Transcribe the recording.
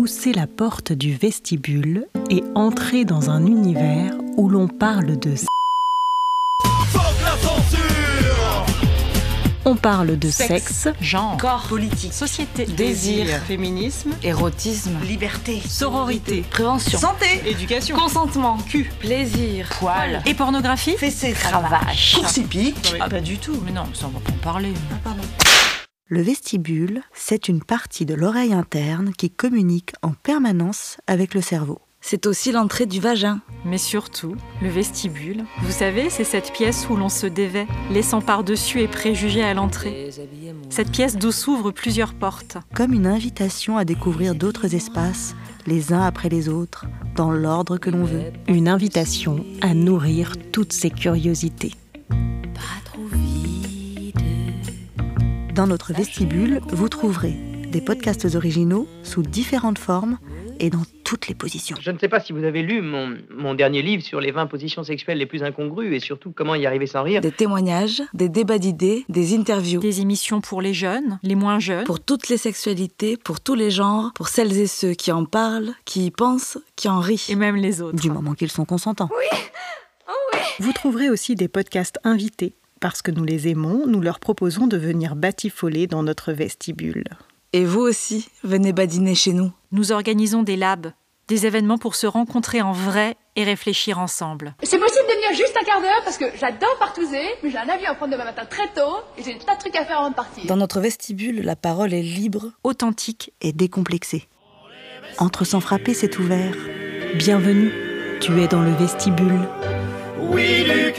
pousser la porte du vestibule et entrer dans un univers où l'on parle de On parle de sexe, genre, corps, politique, société, désir, féminisme, érotisme, liberté, sororité, prévention, santé, éducation, consentement, cul, plaisir, poil et pornographie. fessée, cravache, Course hippique. Ah pas du tout. Mais non, ça on va pas en parler. Le vestibule, c'est une partie de l'oreille interne qui communique en permanence avec le cerveau. C'est aussi l'entrée du vagin. Mais surtout, le vestibule. Vous savez, c'est cette pièce où l'on se dévait, laissant par-dessus et préjugés à l'entrée. Cette pièce d'où s'ouvrent plusieurs portes. Comme une invitation à découvrir d'autres espaces, les uns après les autres, dans l'ordre que l'on veut. Une invitation à nourrir toutes ces curiosités. Dans notre vestibule, vous trouverez des podcasts originaux sous différentes formes et dans toutes les positions. Je ne sais pas si vous avez lu mon, mon dernier livre sur les 20 positions sexuelles les plus incongrues et surtout comment y arriver sans rire. Des témoignages, des débats d'idées, des interviews. Des émissions pour les jeunes, les moins jeunes. Pour toutes les sexualités, pour tous les genres, pour celles et ceux qui en parlent, qui y pensent, qui en rient. Et même les autres. Du moment qu'ils sont consentants. Vous trouverez aussi des podcasts invités. Parce que nous les aimons, nous leur proposons de venir batifoler dans notre vestibule. Et vous aussi, venez badiner chez nous. Nous organisons des labs, des événements pour se rencontrer en vrai et réfléchir ensemble. C'est possible de venir juste un quart d'heure parce que j'adore partouzer, mais j'ai un avion à prendre demain matin très tôt et j'ai tas de trucs à faire avant de partir. Dans notre vestibule, la parole est libre. Authentique. Et décomplexé. Entre sans frapper, c'est ouvert. Bienvenue, tu es dans le vestibule. Oui, du